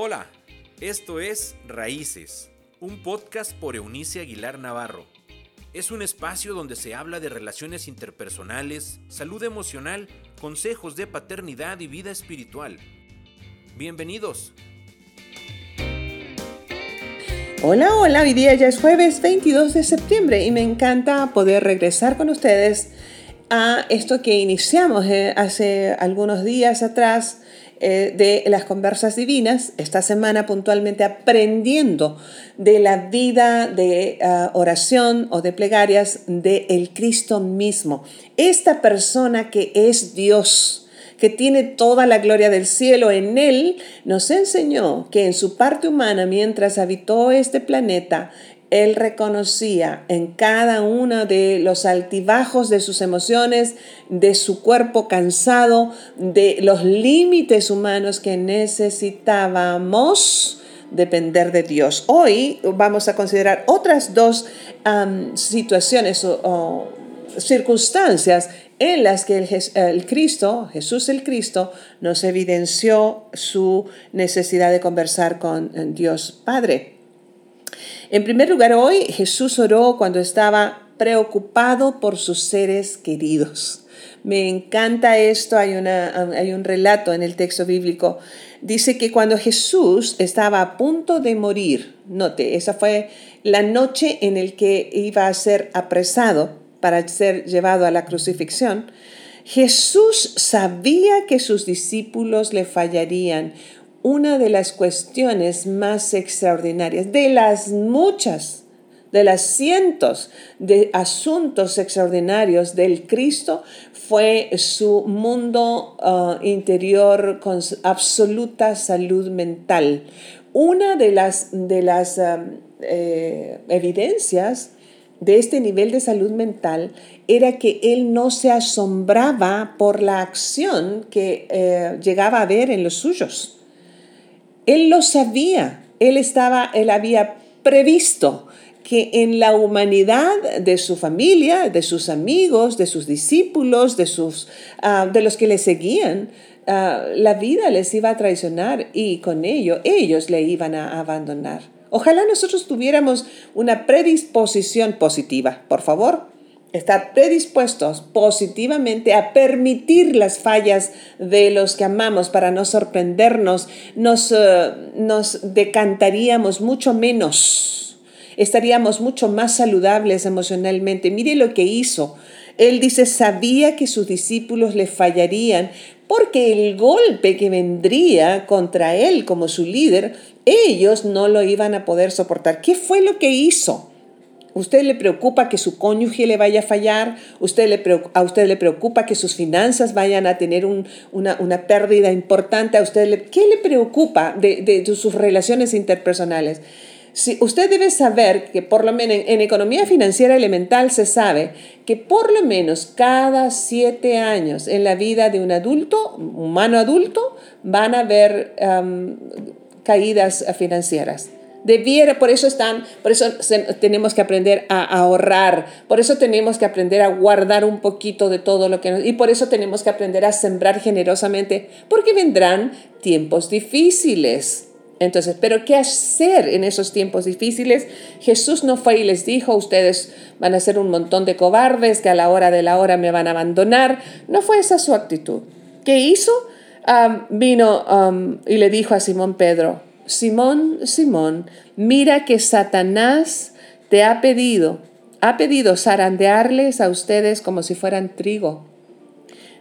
Hola, esto es Raíces, un podcast por Eunice Aguilar Navarro. Es un espacio donde se habla de relaciones interpersonales, salud emocional, consejos de paternidad y vida espiritual. Bienvenidos. Hola, hola, hoy día ya es jueves 22 de septiembre y me encanta poder regresar con ustedes a esto que iniciamos eh, hace algunos días atrás eh, de las conversas divinas, esta semana puntualmente aprendiendo de la vida de ah, oración o de plegarias de el Cristo mismo. Esta persona que es Dios que tiene toda la gloria del cielo en él, nos enseñó que en su parte humana, mientras habitó este planeta, él reconocía en cada uno de los altibajos de sus emociones, de su cuerpo cansado, de los límites humanos que necesitábamos depender de Dios. Hoy vamos a considerar otras dos situaciones o circunstancias en las que el, Cristo, Jesús el Cristo, nos evidenció su necesidad de conversar con eh, Dios Padre. En primer lugar, hoy Jesús oró cuando estaba preocupado por sus seres queridos. Me encanta esto, hay, una, hay un relato en el texto bíblico. Dice que cuando Jesús estaba a punto de morir, note, esa fue la noche en la que iba a ser apresado, para ser llevado a la crucifixión, Jesús sabía que sus discípulos le fallarían. Una de las cuestiones más extraordinarias, de las muchas, de las cientos de asuntos extraordinarios del Cristo, fue su mundo uh, interior con absoluta salud mental. Una de las, de las um, eh, evidencias de este nivel de salud mental era que él no se asombraba por la acción que eh, llegaba a ver en los suyos. Él lo sabía, él estaba, él había previsto que en la humanidad de su familia, de sus amigos, de sus discípulos, de, sus, ah, de los que le seguían, ah, la vida les iba a traicionar y con ello ellos le iban a abandonar. Ojalá nosotros tuviéramos una predisposición positiva, por favor, estar predispuestos positivamente a permitir las fallas de los que amamos para no sorprendernos, nos, eh, nos decantaríamos mucho menos, estaríamos mucho más saludables emocionalmente. Mire lo que hizo. Él dice, sabía que sus discípulos le fallarían porque el golpe que vendría contra él como su líder ellos no lo iban a poder soportar. ¿Qué fue lo que hizo? ¿Usted le preocupa que su cónyuge le vaya a fallar? ¿Usted le, ¿A usted le preocupa que sus finanzas vayan a tener una, pérdida importante? ¿A usted ¿Qué le preocupa de, sus relaciones interpersonales? Si usted debe saber que por lo menos en, economía financiera elemental se sabe que por lo menos cada siete años en la vida de un adulto, humano adulto, van a haber caídas financieras. Debiera, por eso están, por eso tenemos que aprender a, ahorrar, por eso tenemos que aprender a guardar un poquito de todo lo que nos, y por eso tenemos que aprender a sembrar generosamente, porque vendrán tiempos difíciles. Entonces, pero ¿qué hacer en esos tiempos difíciles? Jesús no fue y les dijo, ustedes van a ser un montón de cobardes que a la hora de la hora me van a abandonar. No fue esa su actitud. ¿Qué hizo? vino y le dijo a Simón Pedro, Simón, Simón, mira que Satanás te ha pedido, ha pedido zarandearles a ustedes como si fueran trigo.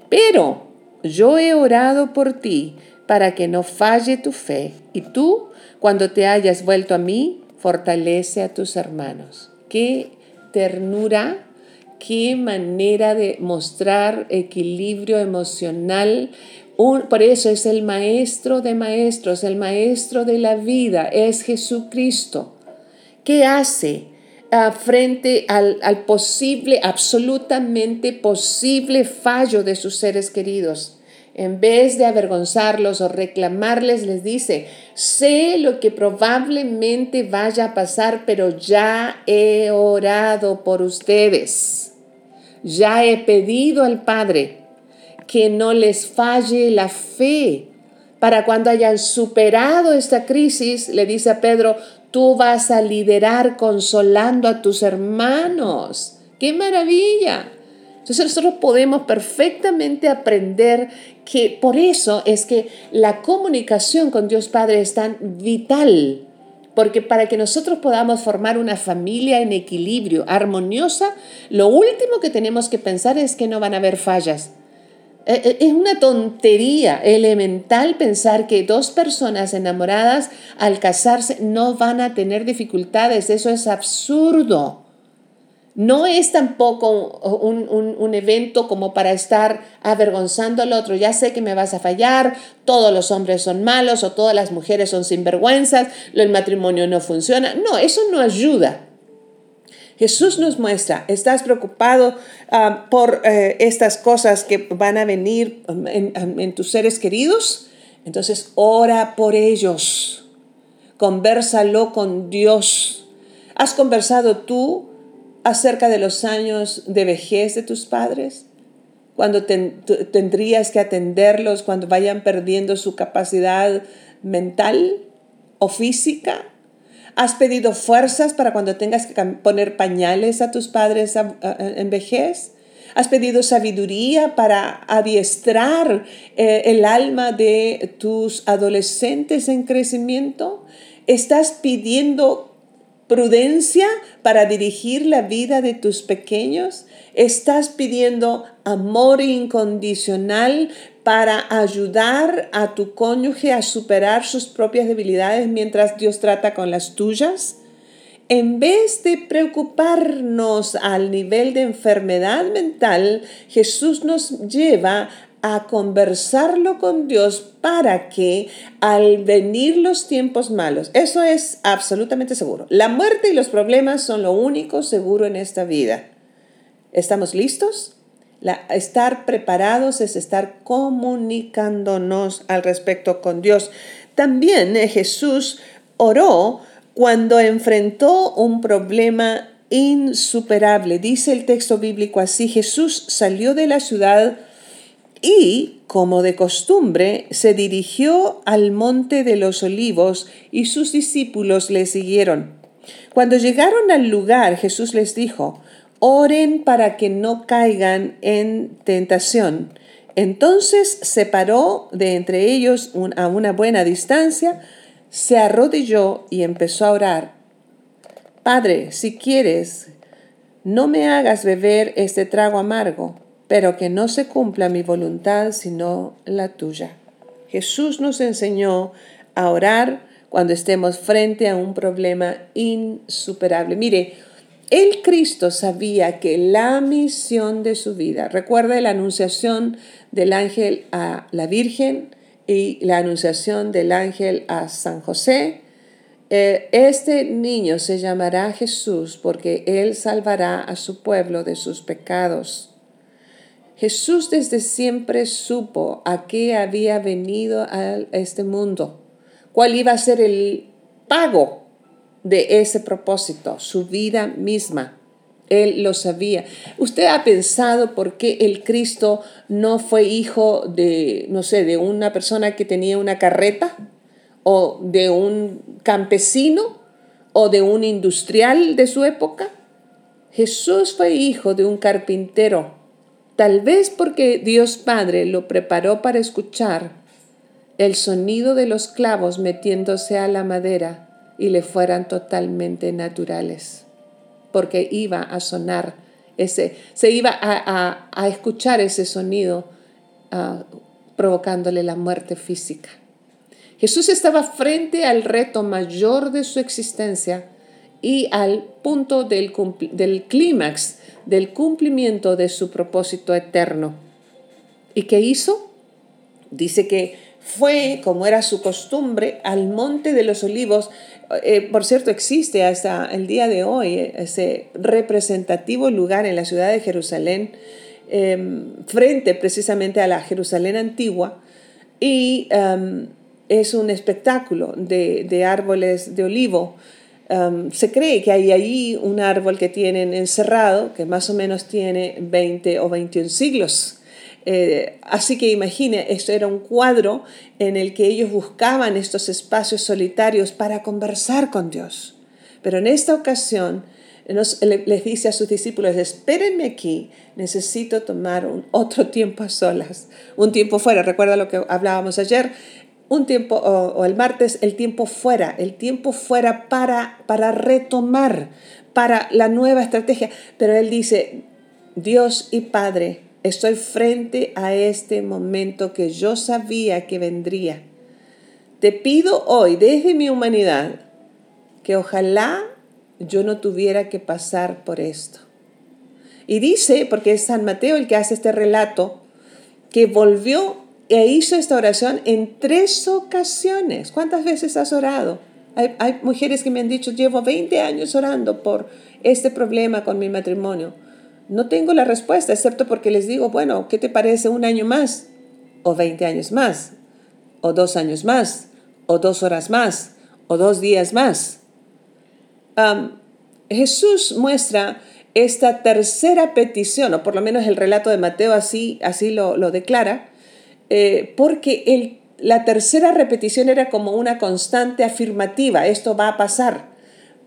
Pero yo he orado por ti para que no falle tu fe, y tú, cuando te hayas vuelto a mí, fortalece a tus hermanos. Qué ternura, qué manera de mostrar equilibrio emocional por eso es el maestro de maestros, el maestro de la vida, es Jesucristo. ¿Qué hace ah, frente al, al posible, absolutamente posible fallo de sus seres queridos? En vez de avergonzarlos o reclamarles, les dice, sé lo que probablemente vaya a pasar, pero ya he orado por ustedes. Ya he pedido al Padre que no les falle la fe Para cuando hayan superado esta crisis, le dice a Pedro, tú vas a liderar consolando a tus hermanos. ¡Qué maravilla! Entonces nosotros podemos perfectamente aprender que por eso es que la comunicación con Dios Padre es tan vital. Porque para que nosotros podamos formar una familia en equilibrio, armoniosa, lo último que tenemos que pensar es que no van a haber fallas. E, e, es una tontería elemental pensar que dos personas enamoradas al casarse no van a tener dificultades. Eso es absurdo. No es tampoco un, evento como para estar avergonzando al otro. Ya sé que me vas a fallar, todos los hombres son malos o todas las mujeres son sinvergüenzas, el matrimonio no funciona. No, eso no ayuda. Jesús nos muestra, estás preocupado ah, por eh, estas cosas que van a venir en, en tus seres queridos, entonces ora por ellos, conversalo con Dios. ¿Has conversado tú acerca de los años de vejez de tus padres? Cuando tendrías que atenderlos cuando vayan perdiendo su capacidad mental o física? ¿Has pedido fuerzas para cuando tengas que poner pañales a tus padres en vejez? ¿Has pedido sabiduría para adiestrar eh, el alma de tus adolescentes en crecimiento? ¿Estás pidiendo prudencia para dirigir la vida de tus pequeños? ¿Estás pidiendo amor incondicional para ayudar a tu cónyuge a superar sus propias debilidades mientras Dios trata con las tuyas? En vez de preocuparnos al nivel de enfermedad mental, Jesús nos lleva a conversarlo con Dios para que al venir los tiempos malos, eso es absolutamente seguro. La muerte y los problemas son lo único seguro en esta vida. ¿Estamos listos? estar preparados es estar comunicándonos al respecto con Dios. También eh, Jesús oró cuando enfrentó un problema insuperable. Dice el texto bíblico así, Jesús salió de la ciudad y, como de costumbre, se dirigió al monte de los olivos y sus discípulos le siguieron. Cuando llegaron al lugar, Jesús les dijo, oren para que no caigan en tentación. Entonces se paró de entre ellos a una buena distancia, se arrodilló y empezó a orar. Padre, si quieres, no me hagas beber este trago amargo pero que no se cumpla mi voluntad sino la tuya. Jesús nos enseñó a orar cuando estemos frente a un problema insuperable. Mire, el Cristo sabía que la misión de su vida, recuerda la anunciación del ángel a la Virgen y la anunciación del ángel a San José, eh, este niño se llamará Jesús porque él salvará a su pueblo de sus pecados. Jesús desde siempre supo a qué había venido a este mundo, cuál iba a ser el pago de ese propósito, su vida misma. Él lo sabía. ¿Usted ha pensado por qué el Cristo no fue hijo de, no sé, de una persona que tenía una carreta? ¿O de un campesino? ¿O de un industrial de su época? Jesús fue hijo de un carpintero Tal vez porque Dios Padre lo preparó para escuchar el sonido de los clavos metiéndose a la madera y le fueran totalmente naturales, porque iba a sonar ese, se iba a, escuchar ese sonido ah, provocándole la muerte física. Jesús estaba frente al reto mayor de su existencia y al punto del, del clímax del cumplimiento de su propósito eterno. ¿Y qué hizo? Dice que fue, como era su costumbre, al monte de los olivos. Eh, por cierto, existe hasta el día de hoy ese representativo lugar en la ciudad de Jerusalén, em, frente precisamente a la Jerusalén antigua, y em, es un espectáculo de, de árboles de olivo se cree que hay ahí un árbol que tienen encerrado, que más o menos tiene 20 o 21 siglos. Eh, así que imagine, esto era un cuadro en el que ellos buscaban estos espacios solitarios para conversar con Dios. Pero en esta ocasión les dice a sus discípulos, espérenme aquí, necesito tomar un, otro tiempo a solas, un tiempo fuera. Recuerda lo que hablábamos ayer, un tiempo, o, el martes, el tiempo fuera, el tiempo fuera para, para retomar, para la nueva estrategia. Pero él dice, Dios y Padre, estoy frente a este momento que yo sabía que vendría. Te pido hoy, desde mi humanidad, que ojalá yo no tuviera que pasar por esto. Y dice, porque es San Mateo el que hace este relato, que volvió e hizo esta oración en tres ocasiones. ¿Cuántas veces has orado? Hay, mujeres que me han dicho, llevo 20 años orando por este problema con mi matrimonio. No tengo la respuesta, excepto porque les digo, bueno, ¿qué te parece un año más? O 20 años más, o dos años más, o dos horas más, o dos días más. Jesús muestra esta tercera petición, o por lo menos el relato de Mateo así, así lo, declara, eh, porque el, la tercera repetición era como una constante afirmativa, esto va a pasar.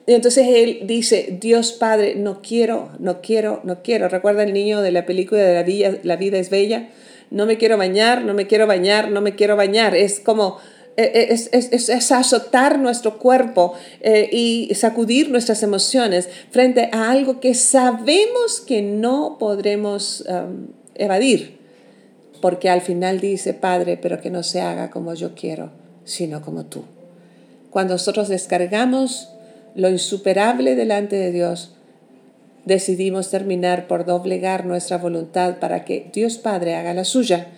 Y entonces él dice, Dios Padre, no quiero, no quiero, no quiero. ¿Recuerda el niño de la película de la, la vida es bella? No me quiero bañar, no me quiero bañar, no me quiero bañar. Es como eh, eh, es, es, es, azotar nuestro cuerpo eh, y sacudir nuestras emociones frente a algo que sabemos que no podremos um, evadir. Porque al final dice, Padre, pero que no se haga como yo quiero, sino como tú. Cuando nosotros descargamos lo insuperable delante de Dios, decidimos terminar por doblegar nuestra voluntad para que Dios Padre haga la suya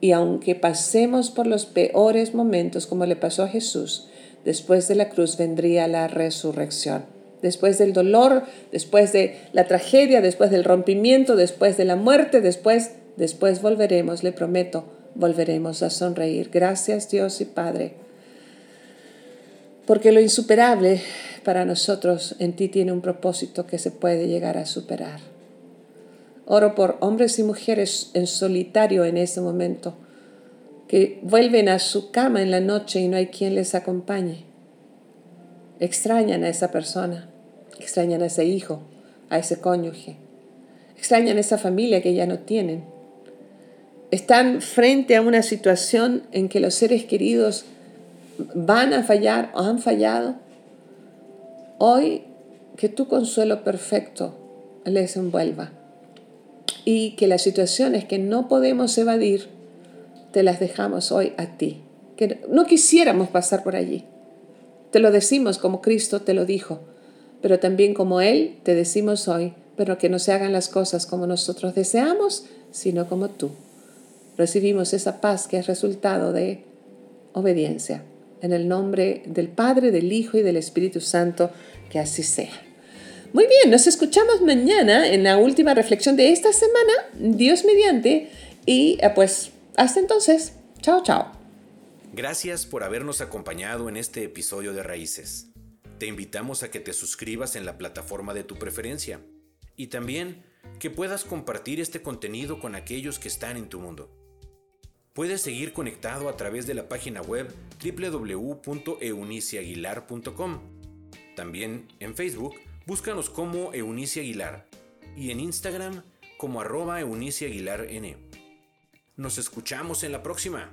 y aunque pasemos por los peores momentos como le pasó a Jesús, después de la cruz vendría la resurrección. Después del dolor, después de la tragedia, después del rompimiento, después de la muerte, después, después volveremos, le prometo, volveremos a sonreír. Gracias Dios y Padre. Porque lo insuperable para nosotros en ti tiene un propósito que se puede llegar a superar. Oro por hombres y mujeres en solitario en ese momento, que vuelven a su cama en la noche y no hay quien les acompañe. Extrañan a esa persona, extrañan a ese hijo, a ese cónyuge, extrañan a esa familia que ya no tienen. Están frente a una situación en que los seres queridos van a fallar o han fallado. Hoy que tu consuelo perfecto les envuelva y que las situaciones que no podemos evadir, te las dejamos hoy a ti. Que no quisiéramos pasar por allí. Te lo decimos como Cristo te lo dijo, pero también como Él te decimos hoy, pero que no se hagan las cosas como nosotros deseamos, sino como tú. Recibimos esa paz que es resultado de obediencia. En el nombre del Padre, del Hijo y del Espíritu Santo, que así sea. Muy bien, nos escuchamos mañana en la última reflexión de esta semana, Dios mediante, y eh, pues hasta entonces, chao, chao. Gracias por habernos acompañado en este episodio de Raíces. Te invitamos a que te suscribas en la plataforma de tu preferencia y también que puedas compartir este contenido con aquellos que están en tu mundo. Puedes seguir conectado a través de la página web www.euniciaguilar.com. También en Facebook Búscanos como Eunice Aguilar y en Instagram como arroba Eunice Aguilar N. Nos escuchamos en la próxima.